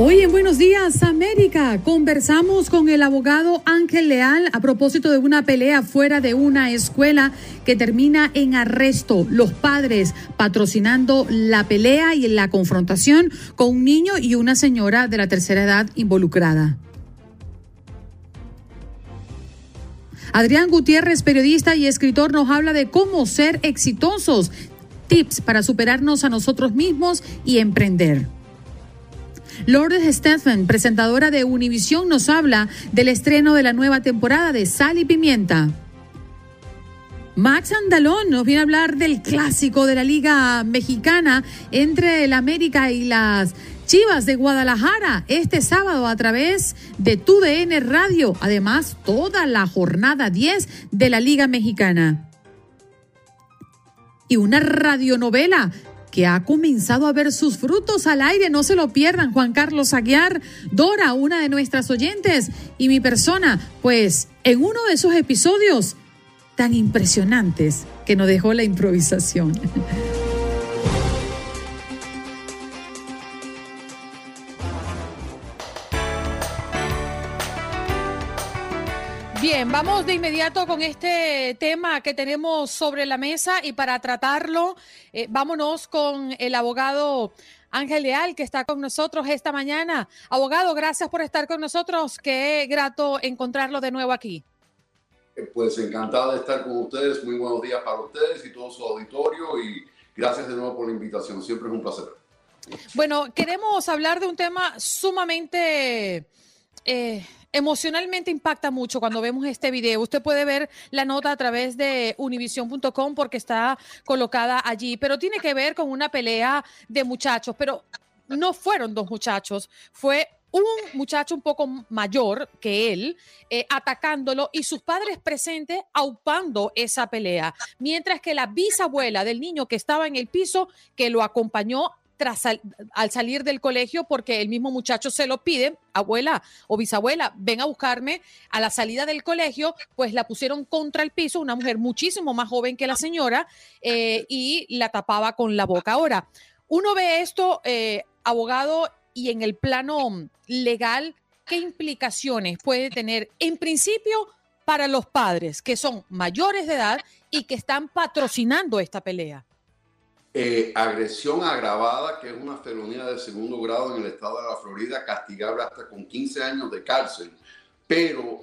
Hoy en Buenos Días América conversamos con el abogado Ángel Leal a propósito de una pelea fuera de una escuela que termina en arresto. Los padres patrocinando la pelea y la confrontación con un niño y una señora de la tercera edad involucrada. Adrián Gutiérrez, periodista y escritor, nos habla de cómo ser exitosos, tips para superarnos a nosotros mismos y emprender. Lourdes Stephen, presentadora de Univisión, nos habla del estreno de la nueva temporada de Sal y Pimienta. Max Andalón nos viene a hablar del clásico de la Liga Mexicana entre el América y las Chivas de Guadalajara este sábado a través de TUDN Radio. Además, toda la jornada 10 de la Liga Mexicana. Y una radionovela que ha comenzado a ver sus frutos al aire. No se lo pierdan, Juan Carlos Aguiar, Dora, una de nuestras oyentes, y mi persona, pues en uno de esos episodios tan impresionantes que nos dejó la improvisación. Bien, vamos de inmediato con este tema que tenemos sobre la mesa y para tratarlo, eh, vámonos con el abogado Ángel Leal que está con nosotros esta mañana. Abogado, gracias por estar con nosotros. Qué grato encontrarlo de nuevo aquí. Eh, pues encantado de estar con ustedes. Muy buenos días para ustedes y todo su auditorio y gracias de nuevo por la invitación. Siempre es un placer. Bueno, queremos hablar de un tema sumamente... Eh, emocionalmente impacta mucho cuando vemos este video. Usted puede ver la nota a través de univision.com porque está colocada allí, pero tiene que ver con una pelea de muchachos, pero no fueron dos muchachos, fue un muchacho un poco mayor que él eh, atacándolo y sus padres presentes aupando esa pelea, mientras que la bisabuela del niño que estaba en el piso, que lo acompañó tras al salir del colegio porque el mismo muchacho se lo pide, abuela o bisabuela, ven a buscarme a la salida del colegio, pues la pusieron contra el piso, una mujer muchísimo más joven que la señora, eh, y la tapaba con la boca. Ahora, uno ve esto, eh, abogado, y en el plano legal, ¿qué implicaciones puede tener en principio para los padres que son mayores de edad y que están patrocinando esta pelea? Eh, agresión agravada, que es una felonía de segundo grado en el estado de la Florida, castigable hasta con 15 años de cárcel. Pero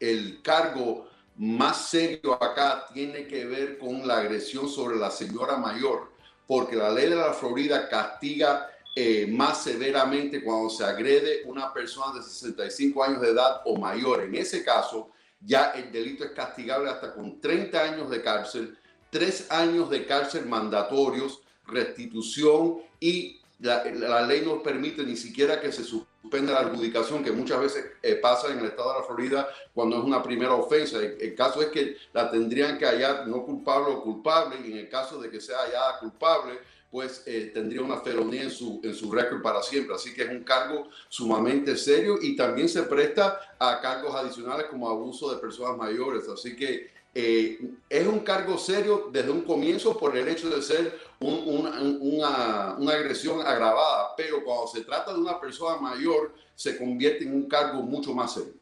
el, cargo más serio acá tiene que ver con la agresión sobre la señora mayor, porque la ley de la Florida castiga eh, más severamente cuando se agrede una persona de 65 años de edad o mayor. En ese caso, ya el delito es castigable hasta con 30 años de cárcel tres años de cárcel mandatorios, restitución y la, ley no permite ni siquiera que se suspenda la adjudicación, que muchas veces eh, pasa en el estado de la Florida cuando es una primera ofensa. El, caso es que la tendrían que hallar no culpable o culpable, y en el caso de que sea hallada culpable, pues eh, tendría una felonía en su, en su récord para siempre. Así que es un cargo sumamente serio y también se presta a cargos adicionales como abuso de personas mayores. Así que eh, es un cargo serio desde un comienzo por el hecho de ser una, agresión agravada, pero cuando se trata de una persona mayor se convierte en un cargo mucho más serio.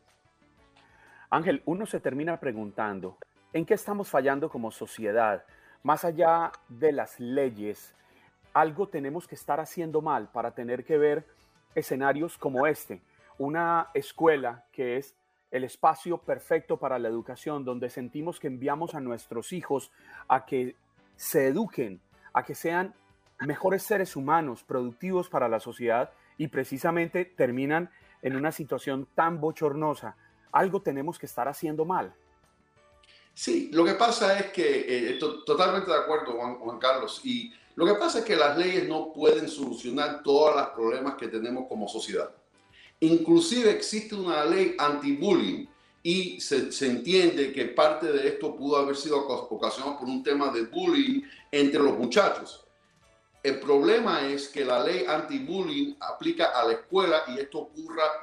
Ángel, uno se termina preguntando, ¿en qué estamos fallando como sociedad? Más allá de las leyes, algo tenemos que estar haciendo mal para tener que ver escenarios como este. Una escuela que es el espacio perfecto para la educación, donde sentimos que enviamos a nuestros hijos a que se eduquen, a que sean mejores seres humanos, productivos para la sociedad y precisamente terminan en una situación tan bochornosa. Algo tenemos que estar haciendo mal. Sí, lo que pasa es que, eh, totalmente de acuerdo, Juan, Carlos, y lo que pasa es que las leyes no pueden solucionar todos los problemas que tenemos como sociedad. Inclusive existe una ley anti-bullying y se, entiende que parte de esto pudo haber sido ocasionado por un tema de bullying entre los muchachos. El problema es que la ley anti-bullying aplica a la escuela y esto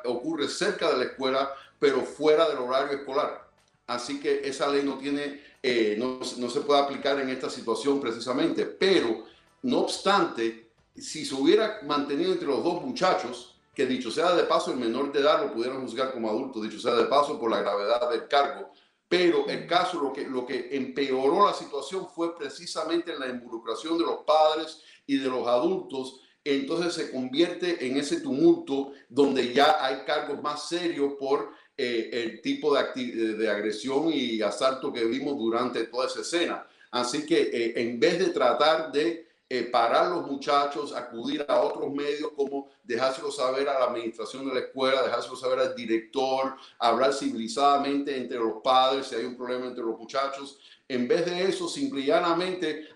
ocurre cerca de la escuela, pero fuera del horario escolar. Así que esa ley no tiene, eh, no se puede aplicar en esta situación precisamente. Pero, no obstante, si se hubiera mantenido entre los dos muchachos, que dicho sea de paso, el menor de edad lo pudieran juzgar como adulto, dicho sea de paso, por la gravedad del cargo. Pero el caso, lo que, lo que empeoró la situación fue precisamente la involucración de los padres y de los adultos. Entonces se convierte en ese tumulto donde ya hay cargos más serios por eh, el tipo de, de, agresión y asalto que vimos durante toda esa escena. Así que eh, en vez de tratar de eh, parar los muchachos, acudir a otros medios como dejárselo saber a la administración de la escuela, dejárselo saber al director, hablar civilizadamente entre los padres si hay un problema entre los muchachos. En vez de eso, simplemente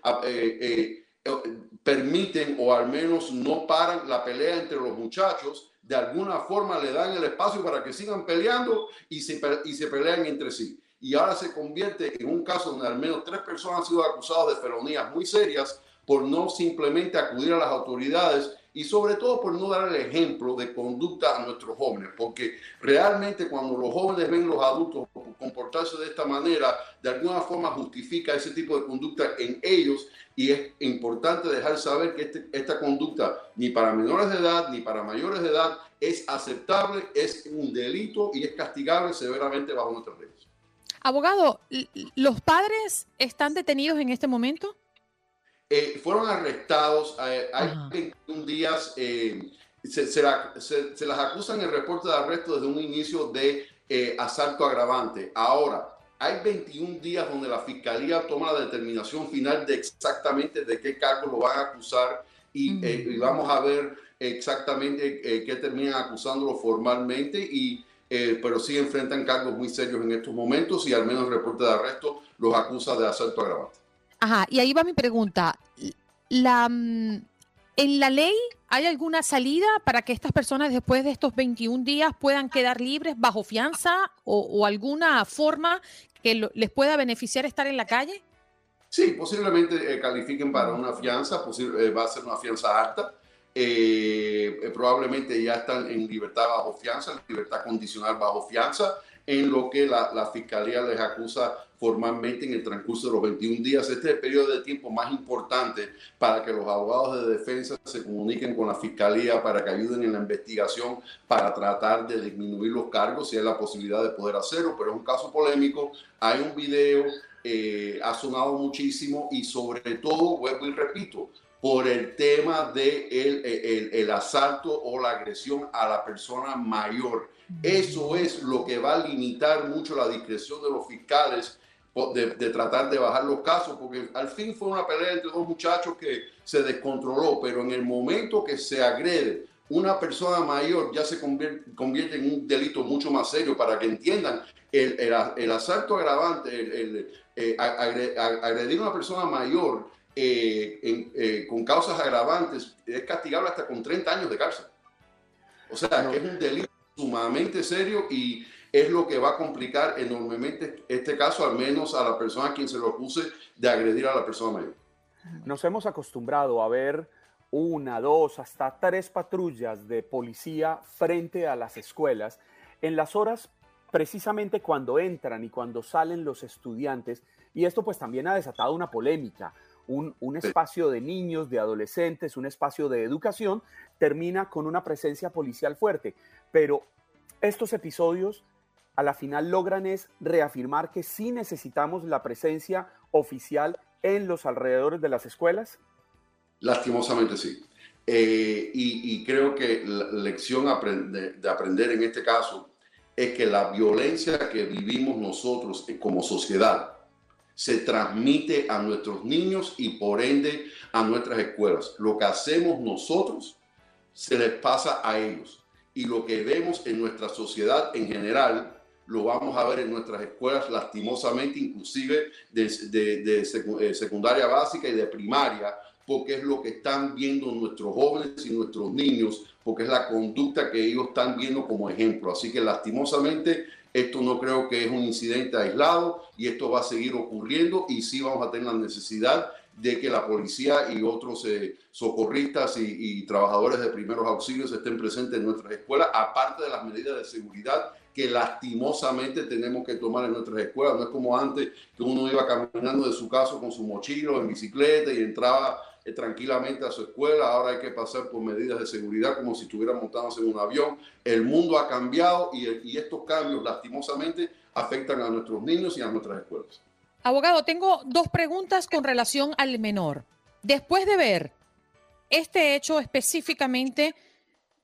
permiten o al menos no paran la pelea entre los muchachos de alguna forma le dan el espacio para que sigan peleando y se, y se pelean entre sí. Y ahora se convierte en un caso donde al menos tres personas han sido acusadas de felonías muy serias por no simplemente acudir a las autoridades y sobre todo por no dar el ejemplo de conducta a nuestros jóvenes, porque realmente cuando los jóvenes ven los adultos comportarse de esta manera, de alguna forma justifica ese tipo de conducta en ellos y es importante dejar saber que este, esta conducta ni para menores de edad ni para mayores de edad es aceptable, es un delito y es castigable severamente bajo nuestras leyes. Abogado, ¿los padres están detenidos en este momento? Eh, fueron arrestados, eh, hay 21 días, eh, se, se, las acusan en el reporte de arresto desde un inicio de asalto agravante. Ahora, hay 21 días donde la fiscalía toma la determinación final de exactamente de qué cargo lo van a acusar y, vamos a ver exactamente qué terminan acusándolo formalmente y pero sí enfrentan cargos muy serios en estos momentos y al menos el reporte de arresto los acusa de asalto agravante. Ajá, y ahí va mi pregunta. La, mm, ¿En la ley hay alguna salida para que estas personas después de estos 21 días puedan quedar libres bajo fianza o, alguna forma que les pueda beneficiar estar en la calle? Sí, posiblemente eh, califiquen para una fianza, eh, va a ser una fianza alta. Eh, probablemente ya están en libertad bajo fianza, libertad condicional bajo fianza en lo que la, fiscalía les acusa formalmente en el transcurso de los 21 días. Este es el periodo de tiempo más importante para que los abogados de defensa se comuniquen con la fiscalía para que ayuden en la investigación para tratar de disminuir los cargos si hay la posibilidad de poder hacerlo, pero es un caso polémico. Hay un video, eh, ha sonado muchísimo y sobre todo, vuelvo y repito, por el tema de el, el asalto o la agresión a la persona mayor. Eso es lo que va a limitar mucho la discreción de los fiscales de, tratar de bajar los casos, porque al fin fue una pelea entre dos muchachos que se descontroló, pero en el momento que se agrede una persona mayor ya se convierte, en un delito mucho más serio para que entiendan el, el, asalto agravante, el, eh, agredir a una persona mayor eh, eh, con causas agravantes es castigable hasta con 30 años de cárcel. O sea, que es un delito sumamente serio y es lo que va a complicar enormemente este caso, al menos a la persona a quien se lo acuse de agredir a la persona mayor. Nos hemos acostumbrado a ver una, dos, hasta tres patrullas de policía frente a las escuelas en las horas precisamente cuando entran y cuando salen los estudiantes. Y esto pues también ha desatado una polémica. Un, un, espacio de niños, de adolescentes, un espacio de educación, termina con una presencia policial fuerte. Pero estos episodios a la final logran es reafirmar que sí necesitamos la presencia oficial en los alrededores de las escuelas. Lastimosamente sí. Eh, y, creo que la lección de aprender en este caso es que la violencia que vivimos nosotros como sociedad se transmite a nuestros niños y por ende a nuestras escuelas. Lo que hacemos nosotros se les pasa a ellos. Y lo que vemos en nuestra sociedad en general lo vamos a ver en nuestras escuelas lastimosamente, inclusive de, eh, secundaria básica y de primaria, porque es lo que están viendo nuestros jóvenes y nuestros niños, porque es la conducta que ellos están viendo como ejemplo. Así que lastimosamente esto no creo que es un incidente aislado y esto va a seguir ocurriendo y sí vamos a tener la necesidad de que la policía y otros eh, socorristas y, trabajadores de primeros auxilios estén presentes en nuestras escuelas, aparte de las medidas de seguridad que lastimosamente tenemos que tomar en nuestras escuelas. No es como antes que uno iba caminando de su casa con su mochilo en bicicleta y entraba tranquilamente a su escuela. Ahora hay que pasar por medidas de seguridad como si estuviera montándose en un avión. El mundo ha cambiado y, y estos cambios lastimosamente afectan a nuestros niños y a nuestras escuelas. Abogado, tengo dos preguntas con relación al menor. Después de ver este hecho específicamente,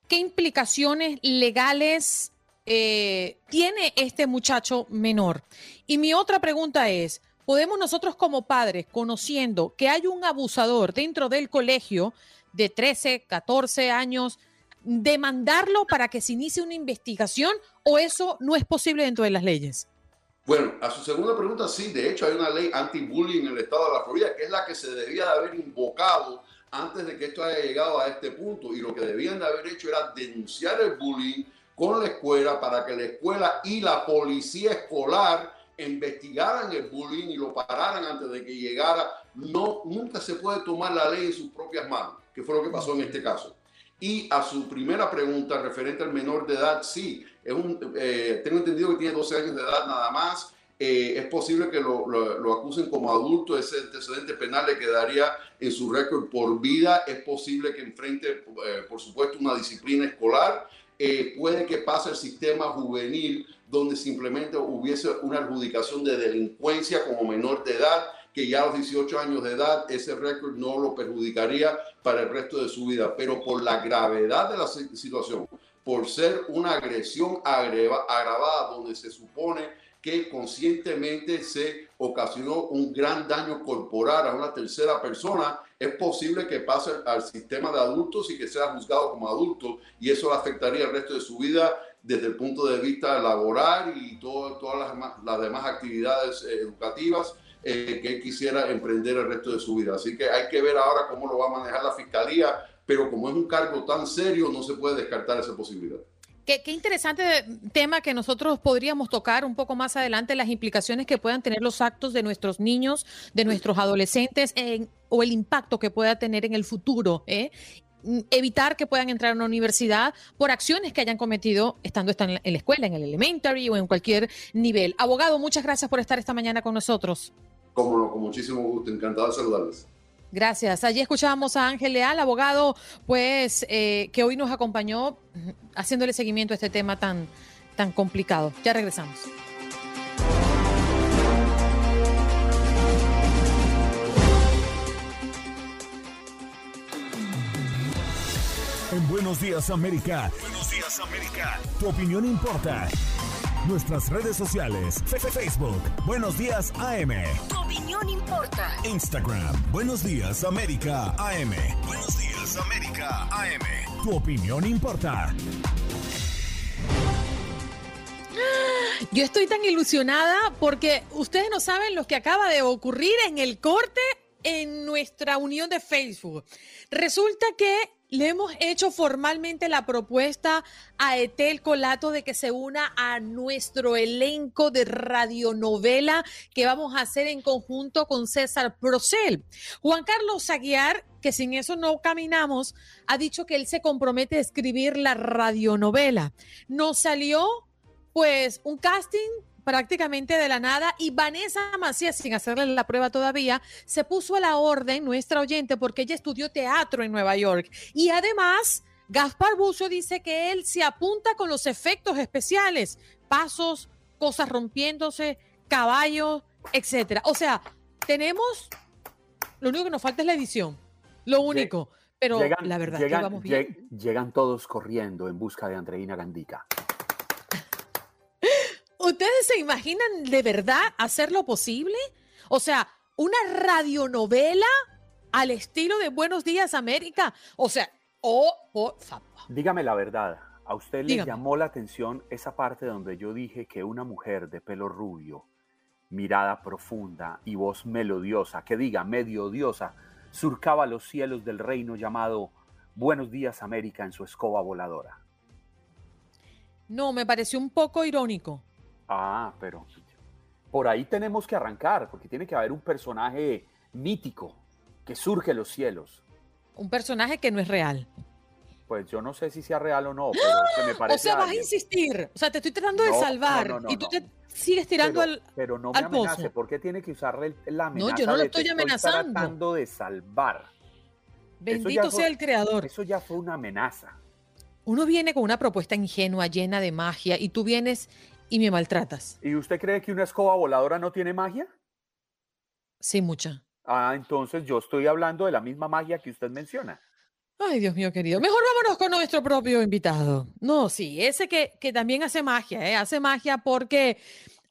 ¿qué implicaciones legales eh, tiene este muchacho menor? Y mi otra pregunta es, ¿podemos nosotros como padres, conociendo que hay un abusador dentro del colegio de 13, 14 años, demandarlo para que se inicie una investigación o eso no es posible dentro de las leyes? Bueno, a su segunda pregunta, sí, de hecho hay una ley anti-bullying en el estado de la Florida, que es la que se debía de haber invocado antes de que esto haya llegado a este punto. Y lo que debían de haber hecho era denunciar el bullying con la escuela para que la escuela y la policía escolar investigaran el bullying y lo pararan antes de que llegara. No, nunca se puede tomar la ley en sus propias manos, que fue lo que pasó en este caso. Y a su primera pregunta referente al menor de edad, sí, eh, tengo entendido que tiene 12 años de edad nada más. Eh, es posible que lo, lo, acusen como adulto, ese antecedente penal le quedaría en su récord por vida. Es posible que enfrente, eh, por supuesto, una disciplina escolar. Puede que pase el sistema juvenil donde simplemente hubiese una adjudicación de delincuencia como menor de edad que ya a los 18 años de edad ese récord no lo perjudicaría para el resto de su vida, pero por la gravedad de la situación, por ser una agresión agravada donde se supone que conscientemente se ocasionó un gran daño corporal a una tercera persona, es posible que pase al sistema de adultos y que sea juzgado como adulto y eso le afectaría el resto de su vida desde el punto de vista laboral y todas las, las demás actividades eh, educativas eh, que quisiera emprender el resto de su vida. Así que hay que ver ahora cómo lo va a manejar la fiscalía, pero como es un cargo tan serio, no se puede descartar esa posibilidad. Qué, interesante tema que nosotros podríamos tocar un poco más adelante, las implicaciones que puedan tener los actos de nuestros niños, de nuestros adolescentes o el impacto que pueda tener en el futuro. ¿eh? evitar que puedan entrar a una universidad por acciones que hayan cometido estando en la escuela, en el elementary o en cualquier nivel. Abogado, muchas gracias por estar esta mañana con nosotros. Como no, con muchísimo gusto, encantado de saludarles. Gracias. Allí escuchábamos a Ángel Leal, abogado, pues eh, que hoy nos acompañó haciéndole seguimiento a este tema tan, tan complicado. Ya regresamos. En Buenos Días América. Buenos Días América. Tu opinión importa. Nuestras redes sociales. Facebook. Buenos Días AM. Tu opinión importa. Instagram. Buenos Días América AM. Buenos Días América AM. Tu opinión importa. Yo estoy tan ilusionada porque ustedes no saben lo que acaba de ocurrir en el corte en nuestra unión de Facebook. Resulta que le hemos hecho formalmente la propuesta a Etel Colato de que se una a nuestro elenco de radionovela que vamos a hacer en conjunto con César Procel. Juan Carlos Aguiar, que sin eso no caminamos, ha dicho que él se compromete a escribir la radionovela. Nos salió pues un casting prácticamente de la nada y Vanessa Macías, sin hacerle la prueba todavía, se puso a la orden, nuestra oyente, porque ella estudió teatro en Nueva York. Y además, Gaspar Bucio dice que él se apunta con los efectos especiales, pasos, cosas rompiéndose, caballos, etcétera. O sea, tenemos, lo único que nos falta es la edición, lo único. Pero la verdad llegan, que vamos bien. Llegan todos corriendo en busca de Andreina Gandica. ¿Ustedes se imaginan de verdad hacer lo posible? O sea, una radionovela al estilo de Buenos Días América. O sea, o por favor. Dígame la verdad, ¿a usted le Dígame. llamó la atención esa parte donde yo dije que una mujer de pelo rubio, mirada profunda y voz melodiosa, que diga medio odiosa, surcaba los cielos del reino llamado Buenos Días América en su escoba voladora? No, me pareció un poco irónico. Ah, pero por ahí tenemos que arrancar, porque tiene que haber un personaje mítico que surge en los cielos. Un personaje que no es real. Pues yo no sé si sea real o no, pero que me parece O sea, vas a insistir. O sea, te estoy tratando de salvar no, no, no, y tú te sigues tirando pero, al... pero no me amenace, pozo. ¿por qué tiene que usar la No, yo amenaza? no lo estoy amenazando. tratando de salvar. Bendito fue- sea el creador. Eso ya fue una amenaza. Uno viene con una propuesta ingenua, llena de magia, y tú vienes y me maltratas. ¿Y usted cree que una escoba voladora no tiene magia? Sí, mucha. Ah, entonces yo estoy hablando de la misma magia que usted menciona. Ay, Dios mío querido. Mejor vámonos con nuestro propio invitado. No, sí, ese que, que también hace magia, ¿eh? Hace magia porque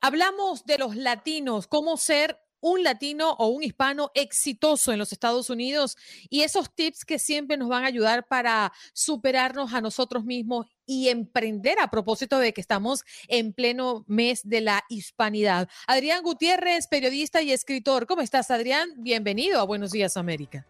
hablamos de los latinos, cómo ser un latino o un hispano exitoso en los Estados Unidos y esos tips que siempre nos van a ayudar para superarnos a nosotros mismos y emprender a propósito de que estamos en pleno mes de la hispanidad. Adrián Gutiérrez, periodista y escritor. ¿Cómo estás, Adrián? Bienvenido a Buenos Días, América.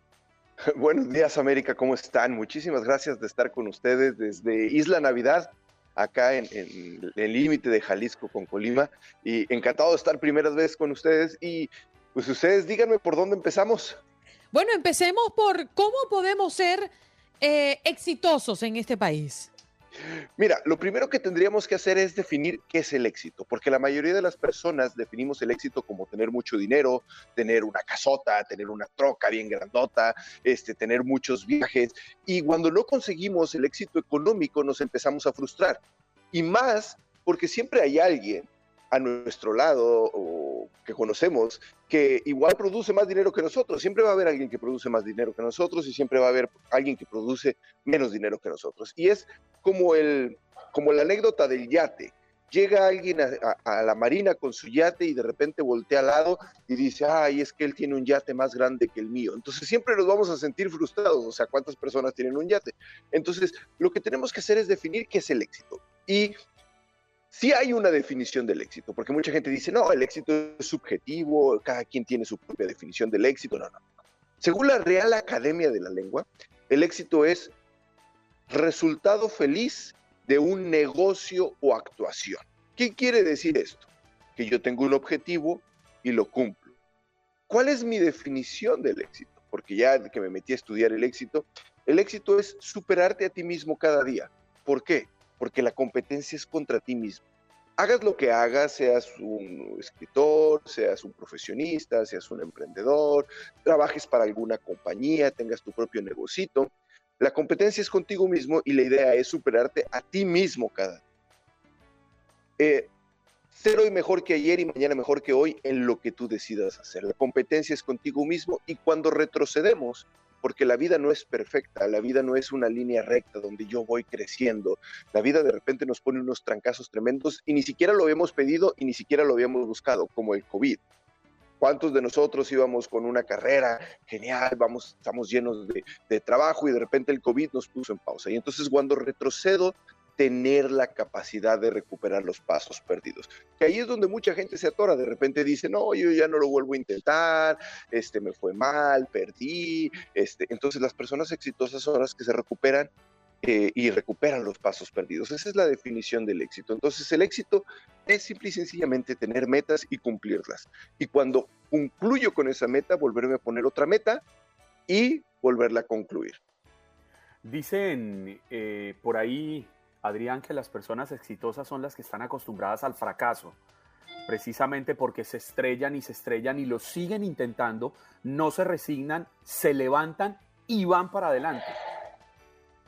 Buenos días, América, ¿cómo están? Muchísimas gracias de estar con ustedes desde Isla Navidad, acá en en el límite de Jalisco con Colima. Y encantado de estar primeras veces con ustedes. Y pues ustedes díganme por dónde empezamos. Bueno, empecemos por cómo podemos ser eh, exitosos en este país. Mira, lo primero que tendríamos que hacer es definir qué es el éxito, porque la mayoría de las personas definimos el éxito como tener mucho dinero, tener una casota, tener una troca bien grandota, este, tener muchos viajes, y cuando no conseguimos el éxito económico nos empezamos a frustrar. Y más porque siempre hay alguien a nuestro lado o que conocemos que igual produce más dinero que nosotros. Siempre va a haber alguien que produce más dinero que nosotros y siempre va a haber alguien que produce menos dinero que nosotros. Y es como, el, como la anécdota del yate. Llega alguien a, a- a la marina con su yate y de repente voltea al lado y dice, ay, es que él tiene un yate más grande que el mío. Entonces siempre nos vamos a sentir frustrados, o sea, ¿cuántas personas tienen un yate? Entonces, lo que tenemos que hacer es definir qué es el éxito. Y sí hay una definición del éxito, porque mucha gente dice, no, el éxito es subjetivo, cada quien tiene su propia definición del éxito. No, no. Según la Real Academia de la Lengua, el éxito es resultado feliz de un negocio o actuación. ¿Qué quiere decir esto? Que yo tengo un objetivo y lo cumplo. ¿Cuál es mi definición del éxito? Porque ya que me metí a estudiar el éxito, el éxito es superarte a ti mismo cada día. ¿Por qué? Porque la competencia es contra ti mismo. Hagas lo que hagas, seas un escritor, seas un profesionista, seas un emprendedor, trabajes para alguna compañía, tengas tu propio negocito, la competencia es contigo mismo y la idea es superarte a ti mismo cada día. Eh, ser hoy mejor que ayer y mañana mejor que hoy en lo que tú decidas hacer. La competencia es contigo mismo y cuando retrocedemos, porque la vida no es perfecta, la vida no es una línea recta donde yo voy creciendo, la vida de repente nos pone unos trancazos tremendos y ni siquiera lo habíamos pedido y ni siquiera lo habíamos buscado, como el COVID. ¿Cuántos de nosotros íbamos con una carrera genial, vamos, estamos llenos de, de trabajo y de repente el COVID nos puso en pausa? Y entonces cuando retrocedo, tener la capacidad de recuperar los pasos perdidos. Que ahí es donde mucha gente se atora, de repente dice, no, yo ya no lo vuelvo a intentar, este, me fue mal, perdí. Este, entonces las personas exitosas son las que se recuperan eh, y recuperan los pasos perdidos. Esa es la definición del éxito. Entonces el éxito es simple y sencillamente tener metas y cumplirlas. Y cuando concluyo con esa meta, volverme a poner otra meta y volverla a concluir. Dicen eh, por ahí, Adrián, que las personas exitosas son las que están acostumbradas al fracaso, precisamente porque se estrellan y se estrellan y lo siguen intentando, no se resignan, se levantan y van para adelante.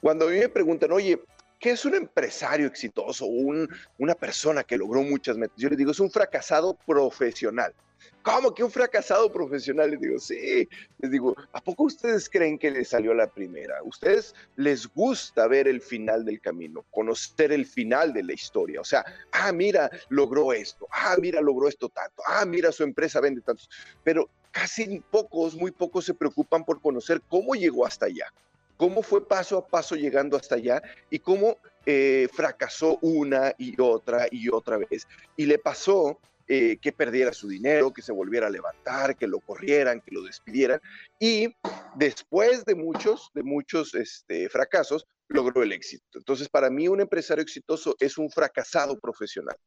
Cuando a mí me preguntan, oye, ¿qué es un empresario exitoso? Un, una persona que logró muchas metas. Yo les digo, es un fracasado profesional. ¿cómo que un fracasado profesional? Les digo, sí, les digo, ¿a poco ustedes creen que les salió la primera? ¿Ustedes les gusta ver el final del camino, conocer el final de la historia? O sea, ah, mira, logró esto, ah, mira, logró esto tanto, ah, mira, su empresa vende tantos, pero casi pocos, muy pocos se preocupan por conocer cómo llegó hasta allá, cómo fue paso a paso llegando hasta allá y cómo eh, fracasó una y otra y otra vez. Y le pasó eh, que perdiera su dinero, que se volviera a levantar, que lo corrieran, que lo despidieran. Y después de muchos, de muchos este, fracasos, logró el éxito. Entonces, para mí, un empresario exitoso es un fracasado profesional.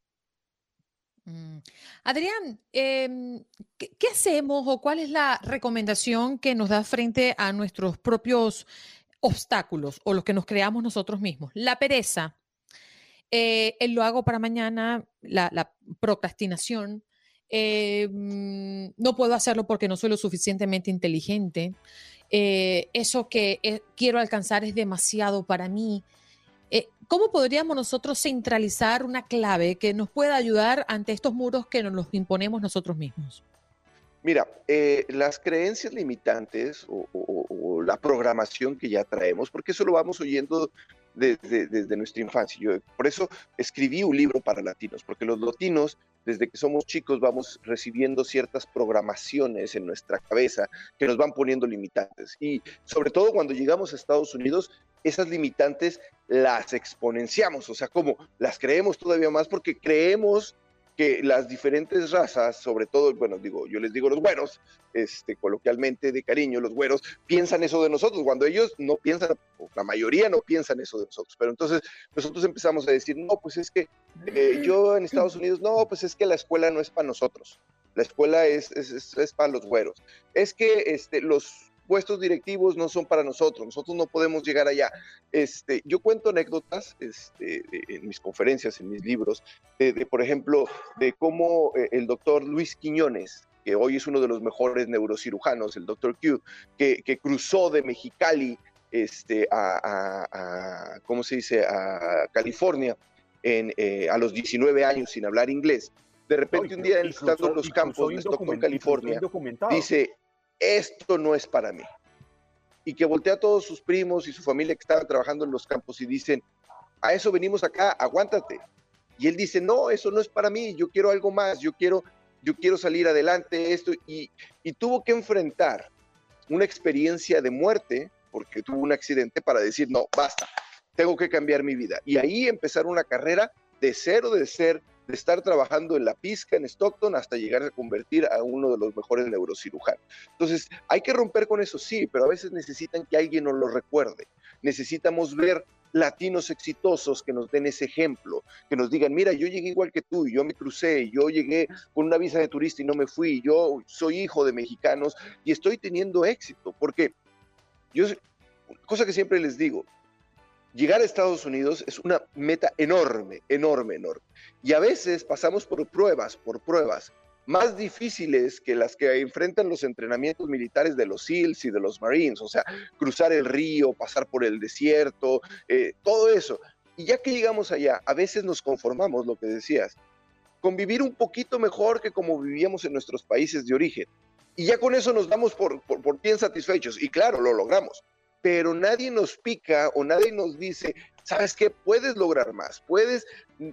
Mm. Adrián, em, ¿qué, hacemos o cuál es la recomendación que nos da frente a nuestros propios obstáculos o los que nos creamos nosotros mismos. La pereza, eh, el lo hago para mañana, la, procrastinación, eh, mm, no puedo hacerlo porque no soy lo suficientemente inteligente, eh, eso que quiero alcanzar es demasiado para mí. ¿Cómo podríamos nosotros centralizar una clave que nos pueda ayudar ante estos muros que nos los imponemos nosotros mismos? Mira, las creencias limitantes o, la programación que ya traemos, porque eso lo vamos oyendo desde, desde, nuestra infancia. Yo por eso escribí un libro para latinos, porque los latinos, desde que somos chicos, vamos recibiendo ciertas programaciones en nuestra cabeza que nos van poniendo limitantes. Y sobre todo cuando llegamos a Estados Unidos, esas limitantes las exponenciamos, o sea, como las creemos todavía más porque creemos que las diferentes razas, sobre todo, bueno, digo, yo les digo los güeros, este, coloquialmente de cariño, los güeros, piensan eso de nosotros, cuando ellos no piensan, la mayoría no piensan eso de nosotros, pero entonces nosotros empezamos a decir, no, pues es que eh, yo en Estados Unidos, no, pues es que la escuela no es para nosotros, la escuela es, es, es para los güeros, es que este, los puestos directivos no son para nosotros, nosotros no podemos llegar allá. Este, yo cuento anécdotas este, en mis conferencias, en mis libros, de, por ejemplo, de cómo eh, el doctor Luis Quiñones, que hoy es uno de los mejores neurocirujanos, el doctor Q, que, cruzó de Mexicali este, a, ¿cómo se dice?, a California en, eh, a los 19 años sin hablar inglés. De repente un día, en los campos de Stockton, California, dice, esto no es para mí. Y que voltea a todos sus primos y su familia que estaban trabajando en los campos y dicen, a eso venimos acá, aguántate. Y él dice, no, eso no es para mí, yo quiero algo más, yo quiero, yo quiero salir adelante, esto, y, y tuvo que enfrentar una experiencia de muerte, porque tuvo un accidente para decir, no, basta, tengo que cambiar mi vida. Y ahí empezar una carrera de cero, de ser estar trabajando en la pizca en Stockton hasta llegar a convertir a uno de los mejores neurocirujanos. Entonces, hay que romper con eso, sí, pero a veces necesitan que alguien nos lo recuerde. Necesitamos ver latinos exitosos que nos den ese ejemplo, que nos digan, mira, yo llegué igual que tú, yo me crucé, yo llegué con una visa de turista y no me fui, yo soy hijo de mexicanos y estoy teniendo éxito, porque yo, cosa que siempre les digo, llegar a Estados Unidos es una meta enorme, enorme, enorme. Y a veces pasamos por pruebas, por pruebas más difíciles que las que enfrentan los entrenamientos militares de los SEALs y de los Marines, o sea, cruzar el río, pasar por el desierto, eh, todo eso. Y ya que llegamos allá, a veces nos conformamos, lo que decías, con vivir un poquito mejor que como vivíamos en nuestros países de origen. Y ya con eso nos damos por, por bien satisfechos. Y claro, lo logramos pero nadie nos pica o nadie nos dice, ¿sabes qué? Puedes lograr más, puedes,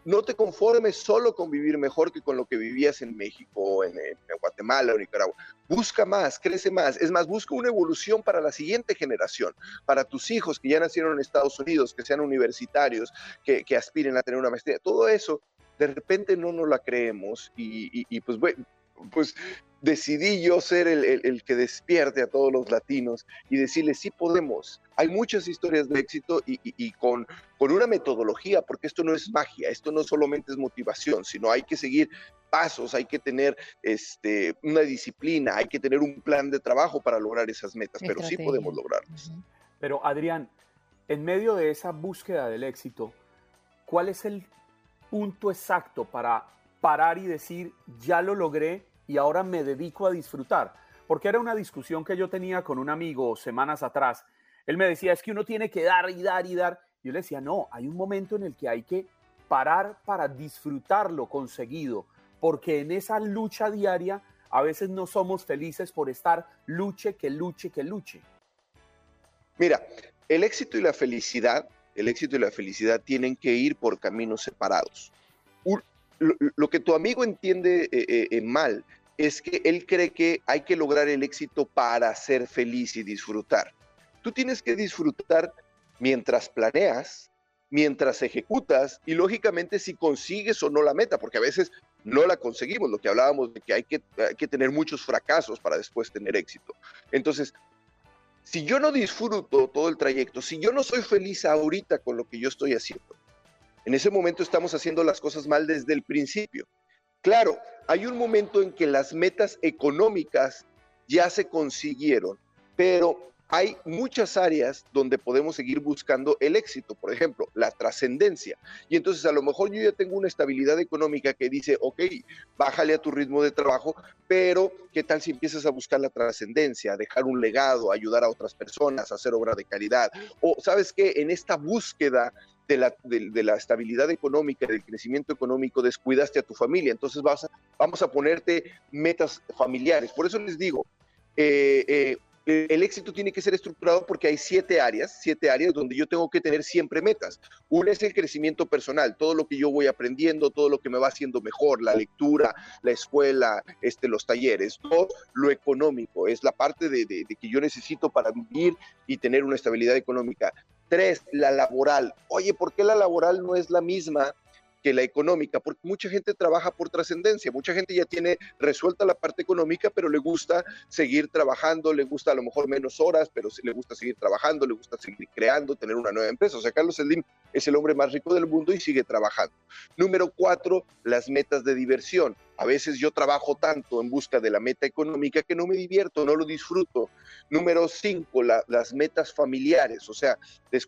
no te conformes solo con vivir mejor que con lo que vivías en México, en, Guatemala o Nicaragua. Busca más, crece más. Es más, busca una evolución para la siguiente generación, para tus hijos que ya nacieron en Estados Unidos, que sean universitarios, que, aspiren a tener una maestría. Todo eso, de repente no nos la creemos y, y pues, bueno, pues decidí yo ser el, que despierte a todos los latinos y decirles, sí podemos. Hay muchas historias de éxito y, con, con, una metodología, porque esto no es magia, esto no solamente es motivación, sino hay que seguir pasos, hay que tener este, una disciplina, hay que tener un plan de trabajo para lograr esas metas, pero sí podemos lograrlas. Pero Adrián, en medio de esa búsqueda del éxito, ¿cuál es el punto exacto para parar y decir, ya lo logré, y ahora me dedico a disfrutar. Porque era una discusión que yo tenía con un amigo semanas atrás. Él me decía, es que uno tiene que dar y dar y dar. Yo le decía, no, hay un momento en el que hay que parar para disfrutar lo conseguido, porque en esa lucha diaria a veces no somos felices por estar luche, que luche, que luche. Mira, el éxito y la felicidad, el éxito y la felicidad tienen que ir por caminos separados. Lo, que tu amigo entiende eh, eh, mal es que él cree que hay que lograr el éxito para ser feliz y disfrutar. Tú tienes que disfrutar mientras planeas, mientras ejecutas y lógicamente si consigues o no la meta, porque a veces no la conseguimos, lo que hablábamos de que hay que, hay que tener muchos fracasos para después tener éxito. Entonces, si yo no disfruto todo el trayecto, si yo no soy feliz ahorita con lo que yo estoy haciendo, en ese momento estamos haciendo las cosas mal desde el principio. Claro, hay un momento en que las metas económicas ya se consiguieron, pero hay muchas áreas donde podemos seguir buscando el éxito, por ejemplo, la trascendencia. Y entonces a lo mejor yo ya tengo una estabilidad económica que dice, ok, bájale a tu ritmo de trabajo, pero ¿qué tal si empiezas a buscar la trascendencia, dejar un legado, ayudar a otras personas, hacer obra de caridad? O sabes qué, en esta búsqueda de la, de, la, estabilidad económica, del crecimiento económico, descuidaste a tu familia. Entonces vas vamos a ponerte metas familiares. Por eso les digo, eh, eh, el éxito tiene que ser estructurado porque hay siete áreas, siete áreas donde yo tengo que tener siempre metas. Una es el crecimiento personal, todo lo que yo voy aprendiendo, todo lo que me va haciendo mejor, la lectura, la escuela, este, los talleres. Dos, lo económico, es la parte de, de que yo necesito para vivir y tener una estabilidad económica. Tres, la laboral. Oye, ¿por qué la laboral no es la misma que la económica, porque mucha gente trabaja por trascendencia, mucha gente ya tiene resuelta la parte económica, pero le gusta seguir trabajando, le gusta a lo mejor menos horas, pero le gusta seguir trabajando, le gusta seguir creando, tener una nueva empresa. O sea, Carlos Slim es el hombre más rico del mundo y sigue trabajando. Número cuatro, las metas de diversión. A veces yo trabajo tanto en busca de la meta económica que no me divierto, no lo disfruto. Número cinco, las metas familiares, o sea, eh,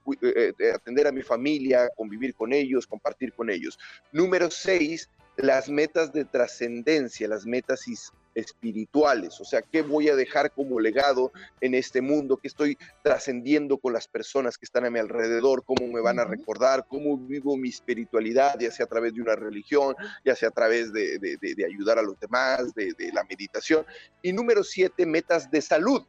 eh, atender a mi familia, convivir con ellos, compartir con ellos. Número seis, las metas de trascendencia, las metas espirituales, o sea, qué voy a dejar como legado en este mundo, qué estoy trascendiendo con las personas que están a mi alrededor, cómo me van a recordar, cómo vivo mi espiritualidad, ya sea a través de una religión, ya sea a través de, de ayudar a los demás, de, la meditación. Y número siete, metas de salud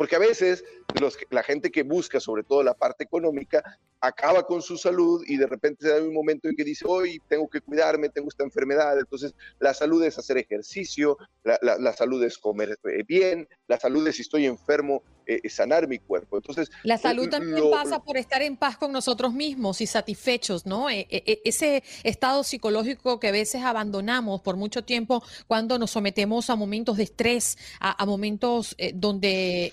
porque a veces los, la gente que busca sobre todo la parte económica acaba con su salud y de repente se da un momento en que dice, hoy tengo que cuidarme, tengo esta enfermedad. Entonces, la salud es hacer ejercicio, la, la, salud es comer eh, bien, la salud es si estoy enfermo, eh, sanar mi cuerpo. Entonces, la salud también pasa por estar en paz con nosotros mismos y satisfechos, ¿no? E, e, e, ese estado psicológico que a veces abandonamos por mucho tiempo cuando nos sometemos a momentos de estrés, a, momentos eh, donde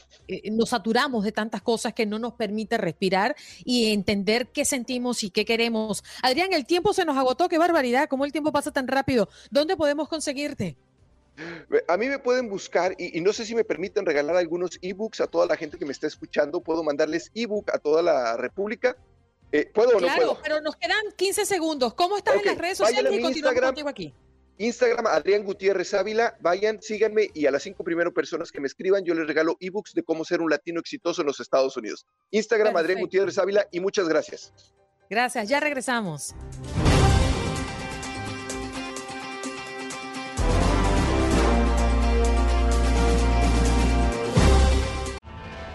nos saturamos de tantas cosas que no nos permite respirar y entender entender qué sentimos y qué queremos. Adrián, el tiempo se nos agotó, qué barbaridad, cómo el tiempo pasa tan rápido. ¿Dónde podemos conseguirte? A mí me pueden buscar y, no sé si me permiten regalar algunos ebooks a toda la gente que me está escuchando. Puedo mandarles ebook a toda la República. Eh, ¿Puedo o no Claro, pero nos quedan 15 segundos. ¿Cómo estás en las redes sociales y continuamos contigo aquí? Instagram, Adrián Gutiérrez Ávila. Vayan, síganme y a las cinco primeras personas que me escriban, yo les regalo ebooks de cómo ser un latino exitoso en los Estados Unidos. Instagram, Adrián Gutiérrez Ávila y muchas gracias. Gracias, ya regresamos.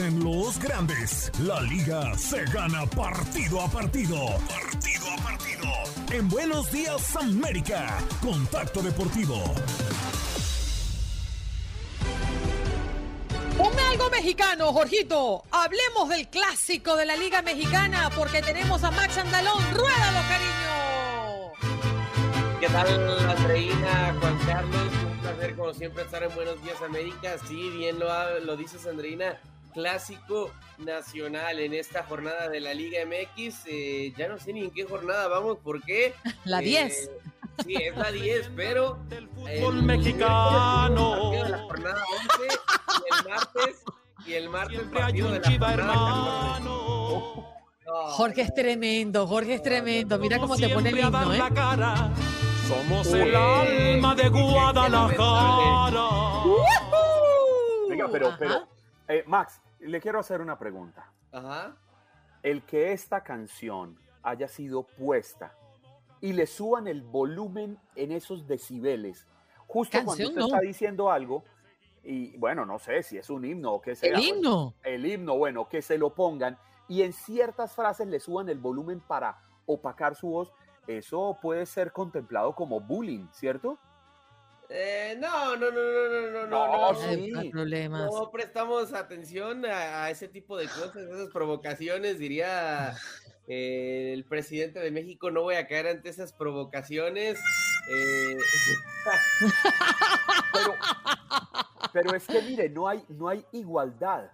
Dicen los grandes, la liga se gana partido a partido. Partido a partido. En Buenos Días América, Contacto Deportivo. Ponme algo mexicano, Jorgito. Hablemos del clásico de la Liga Mexicana porque tenemos a Max Andalón. ¡Ruédalo, cariño! ¿Qué tal, Andreina, Juan Carlos? como siempre, estar en Buenos Días América. Sí, bien lo, lo dice Sandrina. Clásico nacional en esta jornada de la Liga MX. Eh, ya no sé ni en qué jornada vamos, ¿por qué? La 10. Eh, Sí, es la 10, pero. El fútbol mexicano. De la jornada 11 y el martes. Y el martes Siempre hay un de la chiva jornada 14. hermano. No, Jorge es tremendo, Jorge es tremendo. Mira cómo te pone el himno, ¿eh? la cara. Somos Uy, el alma de Guadalajara. Venga, pero, pero, eh, Max, le quiero hacer una pregunta. Ajá. El que esta canción haya sido puesta y le suban el volumen en esos decibeles, justo cuando usted no. está diciendo algo, y bueno, no sé si es un himno o qué sea. El pues, himno. el himno, bueno, que se lo pongan y en ciertas frases le suban el volumen para opacar su voz, eso puede ser contemplado como bullying, ¿cierto? Eh, no, no, no, no, no, no, no, No, no. sí. No problemas. No prestamos atención a, a ese tipo de cosas, esas provocaciones, diría eh, el presidente de México, no voy a caer ante esas provocaciones. Eh, Pero, pero es que mire, no hay, no hay igualdad.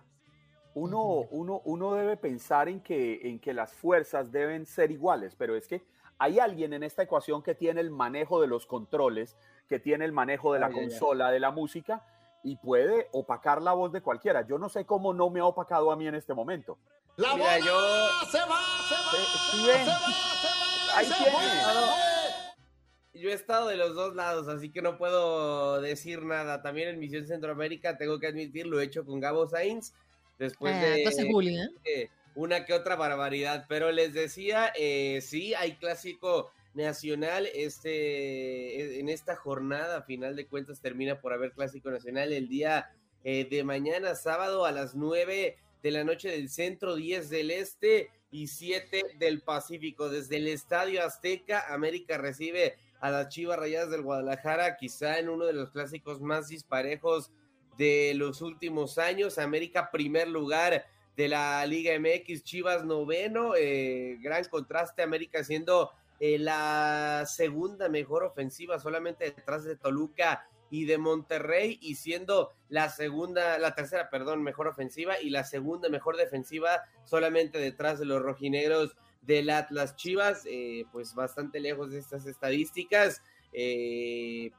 Uno, uno, uno debe pensar en que, en que las fuerzas deben ser iguales, pero es que hay alguien en esta ecuación que tiene el manejo de los controles, que tiene el manejo de la Ay, consola, de la música, y puede opacar la voz de cualquiera. Yo no sé cómo no me ha opacado a mí en este momento. mira, yo, Eh, sí, ven. Ahí tiene. yo he estado de los dos lados, así que no puedo decir nada. También en Misión Centroamérica, tengo que admitir, lo he hecho con Gabo Sainz, después Ah, de... entonces bullying, ¿eh? Una que otra barbaridad, pero les decía, eh, sí, hay clásico nacional, este, en esta jornada, a final de cuentas, termina por haber clásico nacional el día eh, de mañana, sábado, a las 9 de la noche del centro, 10 del este y 7 del Pacífico. Desde el Estadio Azteca, América recibe a las Chivas Rayadas del Guadalajara, quizá en uno de los clásicos más disparejos de los últimos años. América primer lugar de la Liga MX, Chivas noveno, eh, gran contraste, América siendo eh, la segunda mejor ofensiva solamente detrás de Toluca y de Monterrey y siendo la segunda, la tercera, perdón, mejor ofensiva y la segunda mejor defensiva solamente detrás de los rojinegros del Atlas Chivas, eh, pues bastante lejos de estas estadísticas. eh,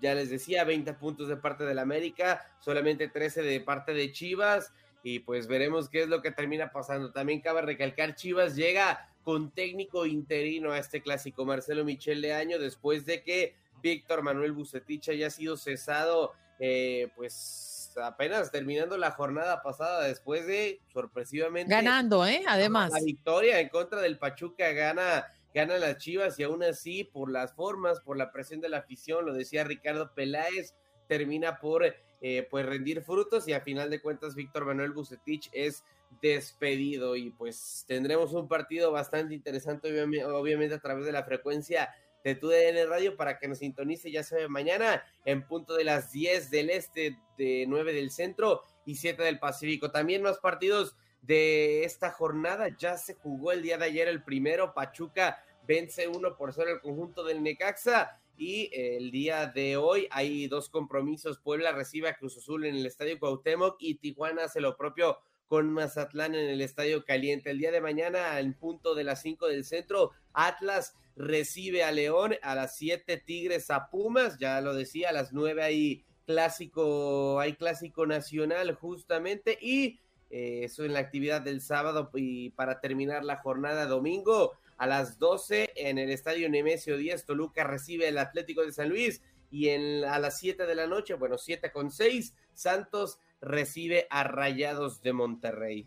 ya les decía, 20 puntos de parte del América, solamente 13 de parte de Chivas y pues veremos qué es lo que termina pasando. También cabe recalcar, Chivas llega con técnico interino a este clásico, Marcelo Michel de Año, después de que Víctor Manuel Bucetich haya sido cesado, eh, pues apenas terminando la jornada pasada, después de sorpresivamente Ganando, ¿eh? Además. la victoria en contra del Pachuca gana, gana las Chivas y aún así por las formas, por la presión de la afición, lo decía Ricardo Peláez, termina por eh, pues rendir frutos y a final de cuentas Víctor Manuel Bucetich es despedido y pues tendremos un partido bastante interesante obviamente, a través de la frecuencia de tu DN Radio para que nos sintonice ya sabe mañana en punto de las 10 del este, de 9 del centro y 7 del Pacífico. También más partidos de esta jornada. Ya se jugó el día de ayer el primero. Pachuca vence 1 por 0 el conjunto del Necaxa. Y el día de hoy hay dos compromisos. Puebla recibe a Cruz Azul en el Estadio Cuauhtémoc y Tijuana hace lo propio con Mazatlán en el Estadio Caliente. El día de mañana, en punto de las 5 del centro, Atlas recibe a León, a las 7 Tigres a Pumas, ya lo decía, a las 9 hay clásico, hay clásico nacional justamente y eh, eso en la actividad del sábado y para terminar la jornada domingo a las 12 en el estadio Nemesio 10 Toluca recibe el Atlético de San Luis y en, a las 7 de la noche, bueno, 7 con 6, Santos recibe a Rayados de Monterrey.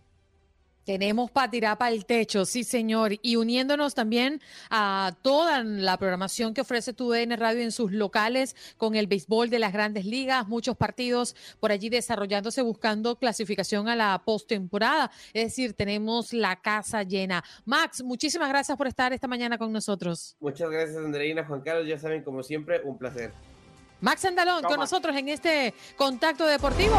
Tenemos para tirar para el techo, sí señor, y uniéndonos también a toda la programación que ofrece tu DN Radio en sus locales con el béisbol de las grandes ligas, muchos partidos por allí desarrollándose buscando clasificación a la postemporada, es decir, tenemos la casa llena. Max, muchísimas gracias por estar esta mañana con nosotros. Muchas gracias Andreina, Juan Carlos, ya saben, como siempre, un placer. Max Andalón con nosotros en este contacto deportivo.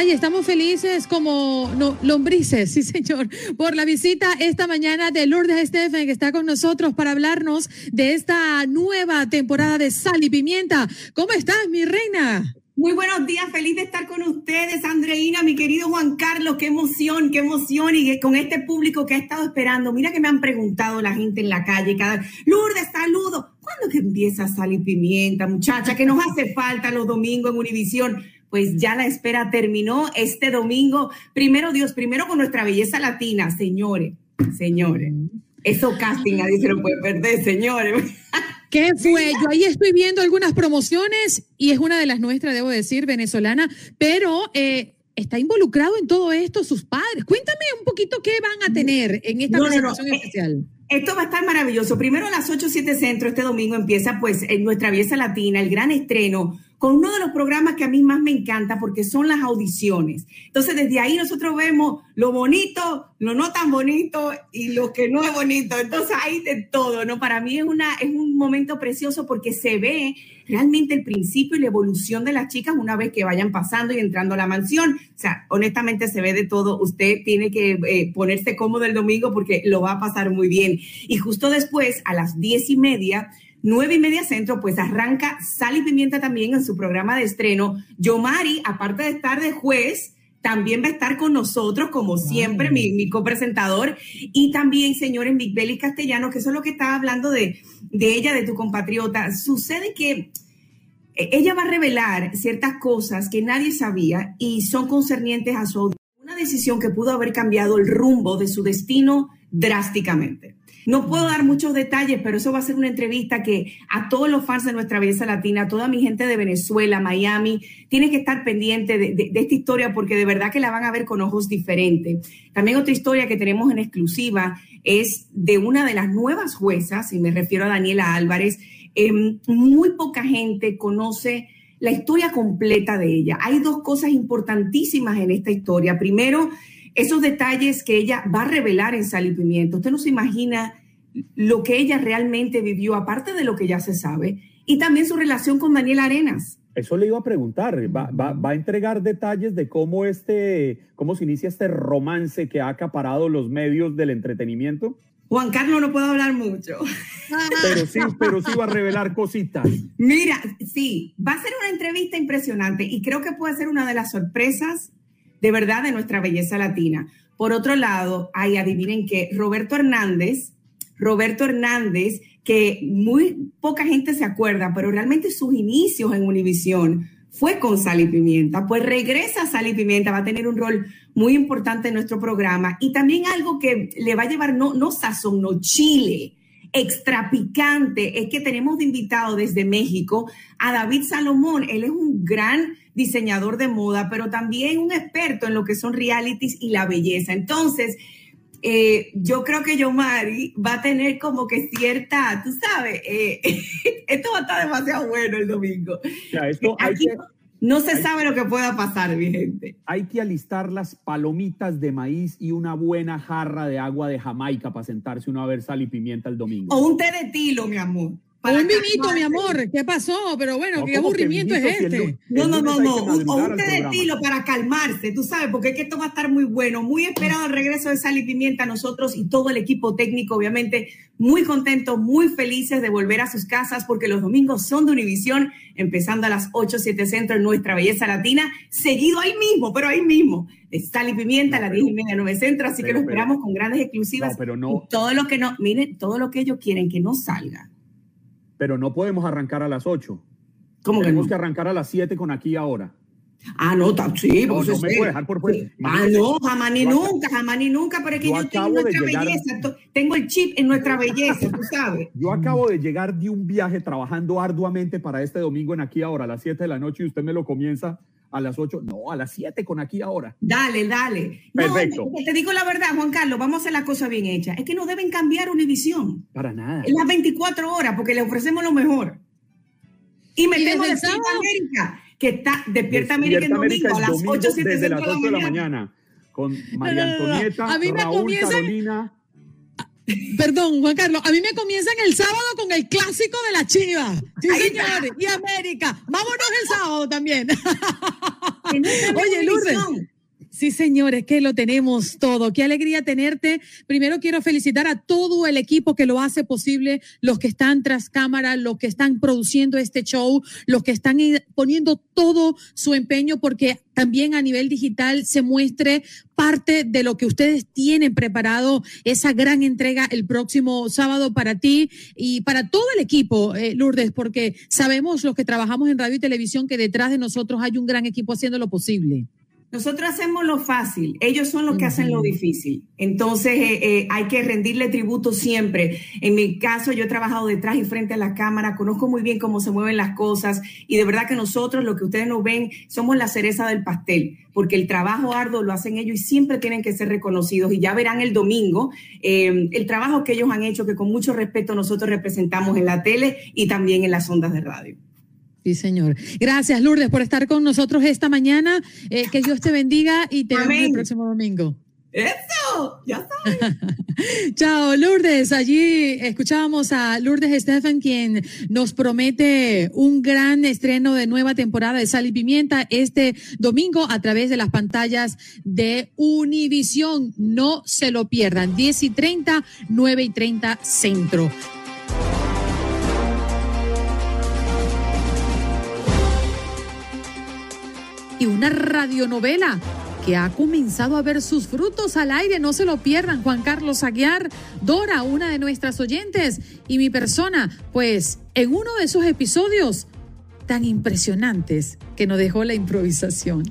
Ay, estamos felices como no, lombrices, sí señor, por la visita esta mañana de Lourdes Estefan, que está con nosotros para hablarnos de esta nueva temporada de Sal y Pimienta. ¿Cómo estás, mi reina? Muy buenos días, feliz de estar con ustedes, Andreina, mi querido Juan Carlos, qué emoción, qué emoción y con este público que ha estado esperando. Mira que me han preguntado la gente en la calle, cada Lourdes, saludo. ¿Cuándo que empieza Sal y Pimienta, muchacha? Que nos hace falta los domingos en Univisión. Pues ya la espera terminó este domingo. Primero Dios, primero con nuestra belleza latina, señores, señores. Eso casting nadie se lo puede perder, señores. ¿Qué fue? Yo ahí estoy viendo algunas promociones y es una de las nuestras, debo decir, venezolana, pero eh, está involucrado en todo esto sus padres. Cuéntame un poquito qué van a tener en esta No, no, no. presentación Eh, especial. Esto va a estar maravilloso. Primero a las 8, 7 centro, este domingo empieza pues en nuestra belleza latina, el gran estreno, con uno de los programas que a mí más me encanta porque son las audiciones. Entonces desde ahí nosotros vemos lo bonito, lo no tan bonito y lo que no es bonito. Entonces hay de todo, ¿no? Para mí es, una, es un momento precioso porque se ve realmente el principio y la evolución de las chicas una vez que vayan pasando y entrando a la mansión. O sea, honestamente se ve de todo. Usted tiene que eh, ponerse cómodo el domingo porque lo va a pasar muy bien. Y justo después, a las diez y media, nueve y media centro, pues arranca Sal y Pimienta también en su programa de estreno. Yomari, aparte de estar de juez, también va a estar con nosotros, como siempre, mi, mi copresentador. Y también, señores, Miguel y Castellano, que eso es lo que estaba hablando de, de ella, de tu compatriota. Sucede que eh, ella va a revelar ciertas cosas que nadie sabía y son concernientes a su audiencia. Una decisión que pudo haber cambiado el rumbo de su destino drásticamente. No puedo dar muchos detalles, pero eso va a ser una entrevista que a todos los fans de nuestra belleza latina, a toda mi gente de Venezuela, Miami, tiene que estar pendiente de, de- de esta historia porque de verdad que la van a ver con ojos diferentes. También otra historia que tenemos en exclusiva es de una de las nuevas juezas, y me refiero a Daniela Álvarez. Em, muy poca gente conoce la historia completa de ella. Hay dos cosas importantísimas en esta historia. Primero, esos detalles que ella va a revelar en Sal y Pimienta. Usted no se imagina lo que ella realmente vivió, aparte de lo que ya se sabe, y también su relación con Daniel Arenas. Eso le iba a preguntar. ¿Va, va, va a entregar detalles de cómo, este, cómo se inicia este romance que ha acaparado los medios del entretenimiento? Juan Carlos no puedo hablar mucho. Pero sí, pero sí va a revelar cositas. Mira, sí, va a ser una entrevista impresionante y creo que puede ser una de las sorpresas de verdad de nuestra belleza latina. Por otro lado, hay, adivinen que Roberto Hernández, Roberto Hernández, que muy poca gente se acuerda, pero realmente sus inicios en Univisión fue con Sal y Pimienta, pues regresa Sal y Pimienta, va a tener un rol muy importante en nuestro programa y también algo que le va a llevar no, no sazón, no chile, extra picante, es que tenemos de invitado desde México a David Salomón. Él es un gran diseñador de moda, pero también un experto en lo que son realities y la belleza. Entonces, eh, yo creo que Yomari va a tener como que cierta, tú sabes, eh, esto va a estar demasiado bueno el domingo. Esto Aquí que, no se sabe lo que pueda pasar, mi gente. hay que alistar las palomitas de maíz y una buena jarra de agua de Jamaica para sentarse uno a ver sal y pimienta el domingo. O un té de tilo, mi amor. Un vinito, mi amor. ¿Qué pasó? Pero bueno, No, ¿qué ¿cómo que aburrimiento es vinito si el este? No, el no, no, no. que Un, o un té de estilo para calmarse, tú sabes, porque es que esto va a estar muy bueno. Muy esperado el regreso de Sal y Pimienta. Nosotros y todo el equipo técnico, obviamente, muy contentos, muy felices de volver a sus casas, porque los domingos son de Univisión, empezando a las 8, 7 centro en nuestra belleza latina, seguido ahí mismo, pero ahí mismo, de Sal y Pimienta a las 10 y media, 9 centro. Así que Pero, lo pero- esperamos con grandes exclusivas. No, pero no, Y todo lo que no, miren, todo lo que ellos quieren que no salga. Pero no podemos arrancar a las 8. ¿Cómo que Tenemos no? que arrancar a las 7 con aquí ahora. Ah, no, sí, No, no me puede dejar por fuera. Sí. Ah, no, jamás ni nunca, jamás ni nunca, pero es que yo yo, tengo nuestra llegar- belleza, tengo el chip en nuestra belleza, tú sabes. Yo acabo de llegar de un viaje trabajando arduamente para este domingo en aquí ahora a las 7 de la noche y usted me lo comienza a las 8. No, a las 7 con aquí ahora. Dale, dale. No, Perfecto. te digo la verdad, Juan Carlos, vamos a hacer la cosa bien hecha. Es que no deben cambiar Univisión Para nada. en las 24 horas porque le ofrecemos lo mejor. Y metemos el Despierta? América, que está Despierta América en Despierta domingo América a el las domingo 8, 7 desde las de 8 de la mañana. Con María no, no, no. Antonieta, A mí me Raúl, Carolina. Perdón, Juan Carlos, a mí me comienzan el sábado con el clásico de la Chiva. Sí, señores. Y América. Vámonos el sábado también. Oye, Lourdes. Sí, señores, que lo tenemos todo. Qué alegría tenerte. Primero quiero felicitar a todo el equipo que lo hace posible, los que están tras cámara, los que están produciendo este show, los que están eh, poniendo todo su empeño porque también a nivel digital se muestre parte de lo que ustedes tienen preparado, esa gran entrega el próximo sábado para ti y para todo el equipo, eh, Lourdes, porque sabemos los que trabajamos en radio y televisión que detrás de nosotros hay un gran equipo haciendo lo posible. Nosotros hacemos lo fácil, ellos son los que hacen lo difícil. Entonces eh, eh, hay que rendirle tributo siempre. En mi caso, yo he trabajado detrás y frente a la cámara, conozco muy bien cómo se mueven las cosas y de verdad que nosotros, lo que ustedes nos ven, somos la cereza del pastel, porque el trabajo arduo lo hacen ellos y siempre tienen que ser reconocidos. Y ya verán el domingo eh, el trabajo que ellos han hecho, que con mucho respeto nosotros representamos en la tele y también en las ondas de radio. Sí, señor. Gracias, Lourdes, por estar con nosotros esta mañana. Eh, que Dios te bendiga y te vemos el próximo domingo. Eso, ya sabes. Chao, Lourdes. Allí escuchábamos a Lourdes Estefan, quien nos promete un gran estreno de nueva temporada de Sal y Pimienta este domingo a través de las pantallas de Univisión. No se lo pierdan. 10 y 30, 9 y 30 centro. Y una radionovela que ha comenzado a ver sus frutos al aire. No se lo pierdan, Juan Carlos Aguiar, Dora, una de nuestras oyentes, y mi persona, pues en uno de esos episodios tan impresionantes que nos dejó la improvisación.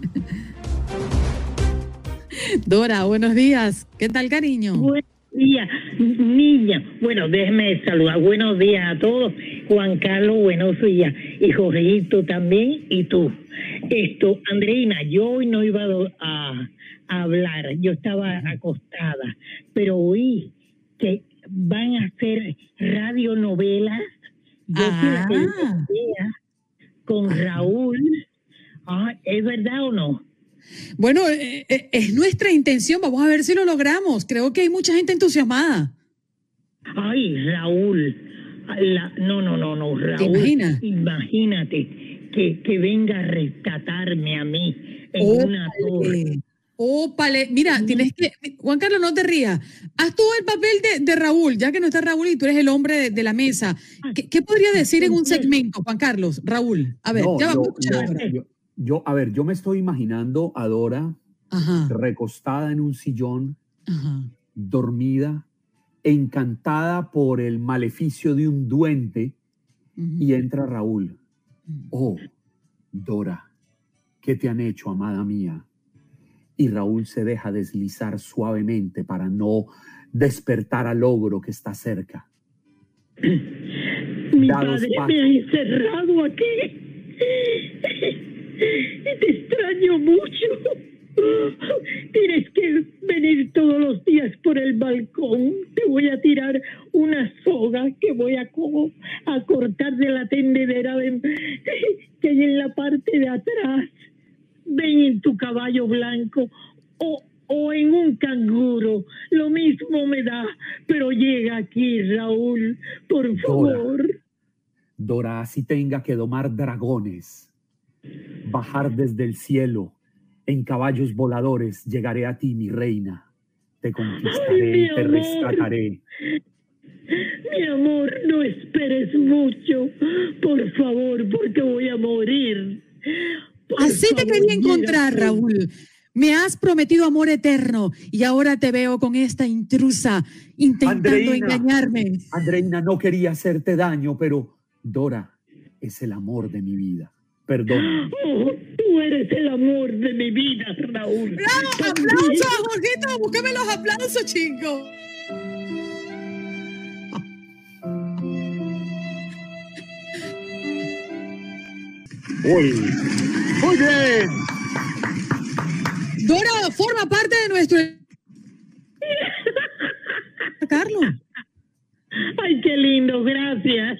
Dora, buenos días. ¿Qué tal, cariño? Buenos días, niña. Bueno, déjeme saludar. Buenos días a todos. Juan Carlos, buenos días. Y Jorgito también, y tú. Esto, Andreina, yo hoy no iba a, a hablar, yo estaba acostada, pero oí que van a hacer radionovelas. Yo Ah. con Raúl. Ah, ¿Es verdad o no? Bueno, eh, eh, es nuestra intención. Vamos a ver si lo logramos. Creo que hay mucha gente entusiasmada. Ay, Raúl. La- no, no, no, no, Raúl. Imagínate que, que venga a rescatarme a mí en Ópale. una torre. Ópale. Mira, tienes que. Juan Carlos, no te rías. Haz tú el papel de, de Raúl, ya que no está Raúl y tú eres el hombre de, de la mesa. ¿Qué, qué podría decir en un segmento, Juan Carlos? Raúl, a ver, No, ya vamos a yo- escuchar yo- ahora. yo- yo, a ver, yo me estoy imaginando a Dora Ajá, recostada en un sillón, ajá. dormida, encantada por el maleficio de un duende, y entra Raúl. Oh, Dora, ¿qué te han hecho, amada mía? Y Raúl se deja deslizar suavemente para no despertar al ogro que está cerca. Mi padre me ha encerrado aquí. Te extraño mucho. Tienes que venir todos los días por el balcón. Te voy a tirar una soga que voy a, co- a cortar de la tendedera de- que hay en la parte de atrás. Ven en tu caballo blanco o, o en un canguro. Lo mismo me da. Pero llega aquí, Raúl, por favor. Dora, así tenga que domar dragones, bajar desde el cielo en caballos voladores, llegaré a ti, mi reina. Te conquistaré y te amor. rescataré. Mi amor, no esperes mucho. Por favor, porque voy a morir. Por Así te quería encontrar, Raúl. Me has prometido amor eterno y ahora te veo con esta intrusa intentando Andreina. engañarme. Andreina, no quería hacerte daño, pero Dora es el amor de mi vida. Perdóname. Oh, eres el amor de mi vida, Raúl. ¡Bravo! También. ¡Aplausos, Jorgito! ¡Búscame los aplausos, chicos! Uy. Muy bien. Dora forma parte de nuestro. Carlos. Ay, qué lindo, gracias.